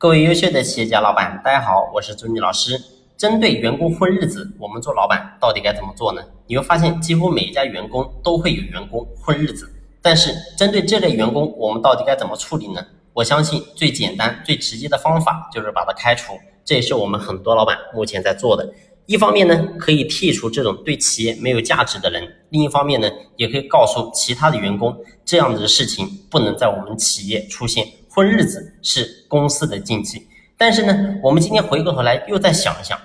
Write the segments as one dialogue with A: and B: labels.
A: 各位优秀的企业家老板，大家好，我是朱妮老师。针对员工混日子，我们做老板到底该怎么做呢？你会发现，几乎每一家员工都会有员工混日子。但是，针对这类员工，我们到底该怎么处理呢？我相信最简单、最直接的方法就是把他开除。这也是我们很多老板目前在做的。一方面呢，可以剔除这种对企业没有价值的人；另一方面呢，也可以告诉其他的员工，这样子的事情不能在我们企业出现。混日子是公司的禁忌，但是呢，我们今天回过头来又再想一想，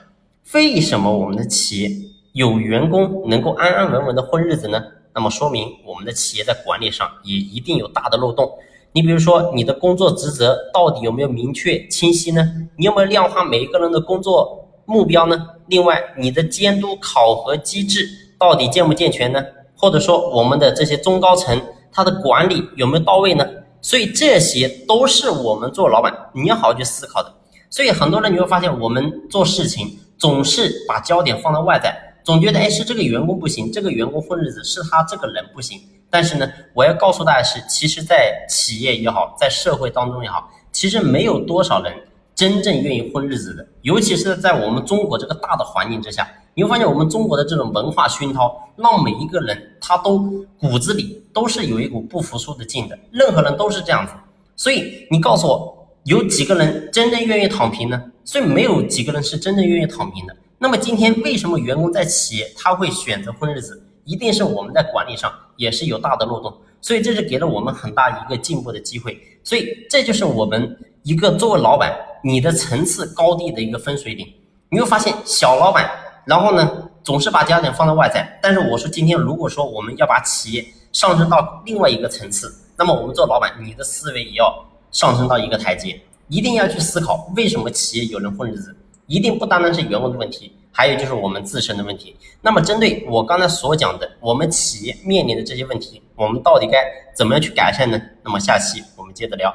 A: 为什么我们的企业有员工能够安安稳稳的混日子呢？那么说明我们的企业在管理上也一定有大的漏洞。你比如说，你的工作职责到底有没有明确清晰呢？你有没有量化每一个人的工作目标呢？另外，你的监督考核机制到底健不健全呢？或者说，我们的这些中高层他的管理有没有到位呢？所以这些都是我们做老板你要好好去思考的。所以很多人你会发现，我们做事情总是把焦点放到外在，总觉得哎是这个员工不行，这个员工混日子是他这个人不行。但是呢，我要告诉大家是，其实，在企业也好，在社会当中也好，其实没有多少人真正愿意混日子的，尤其是在我们中国这个大的环境之下。你会发现，我们中国的这种文化熏陶，让每一个人他都骨子里都是有一股不服输的劲的。任何人都是这样子，所以你告诉我，有几个人真正愿意躺平呢？所以没有几个人是真正愿意躺平的。那么今天为什么员工在企业他会选择混日子？一定是我们在管理上也是有大的漏洞。所以这是给了我们很大一个进步的机会。所以这就是我们一个作为老板，你的层次高低的一个分水岭。你会发现，小老板。然后呢，总是把焦点放在外在。但是我说，今天如果说我们要把企业上升到另外一个层次，那么我们做老板，你的思维也要上升到一个台阶，一定要去思考为什么企业有人混日子，一定不单单是员工的问题，还有就是我们自身的问题。那么针对我刚才所讲的，我们企业面临的这些问题，我们到底该怎么样去改善呢？那么下期我们接着聊。